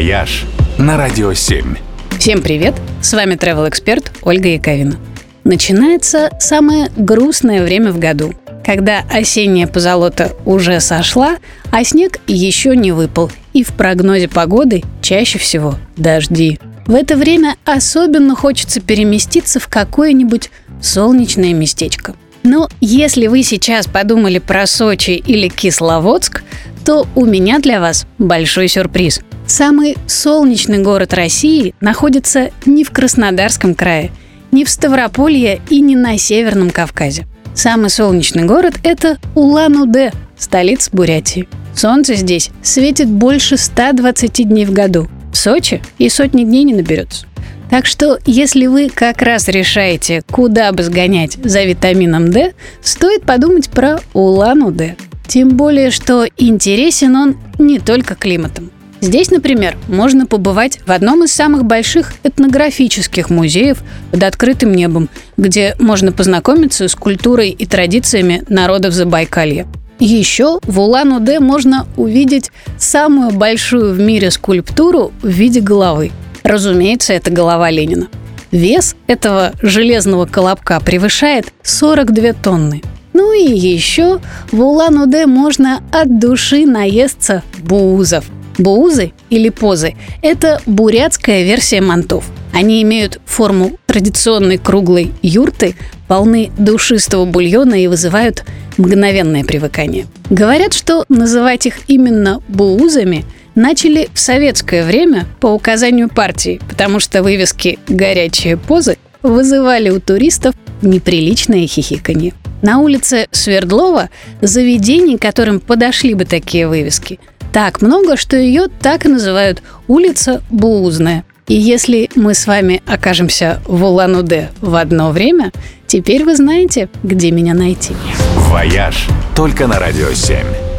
«Вояж» на Радио 7. Всем привет! С вами travel эксперт Ольга Яковина. Начинается самое грустное время в году, когда осенняя позолота уже сошла, а снег еще не выпал, и в прогнозе погоды чаще всего дожди. В это время особенно хочется переместиться в какое-нибудь солнечное местечко. Но если вы сейчас подумали про Сочи или Кисловодск, то у меня для вас большой сюрприз. Самый солнечный город России находится не в Краснодарском крае, не в Ставрополье и не на Северном Кавказе. Самый солнечный город – это Улан-Удэ, столица Бурятии. Солнце здесь светит больше 120 дней в году. В Сочи и сотни дней не наберется. Так что, если вы как раз решаете, куда бы сгонять за витамином D, стоит подумать про Улан-Удэ. Тем более, что интересен он не только климатом. Здесь, например, можно побывать в одном из самых больших этнографических музеев под открытым небом, где можно познакомиться с культурой и традициями народов Забайкалья. Еще в Улан-Удэ можно увидеть самую большую в мире скульптуру в виде головы. Разумеется, это голова Ленина. Вес этого железного колобка превышает 42 тонны. Ну и еще в Улан-Удэ можно от души наесться буузов. Буузы или позы – это бурятская версия мантов. Они имеют форму традиционной круглой юрты, полны душистого бульона и вызывают мгновенное привыкание. Говорят, что называть их именно буузами начали в советское время по указанию партии, потому что вывески «горячие позы» вызывали у туристов неприличное хихиканье. На улице Свердлова заведений, которым подошли бы такие вывески, так много, что ее так и называют улица Буузная. И если мы с вами окажемся в Улан-Удэ в одно время, теперь вы знаете, где меня найти. «Вояж» только на Радио 7.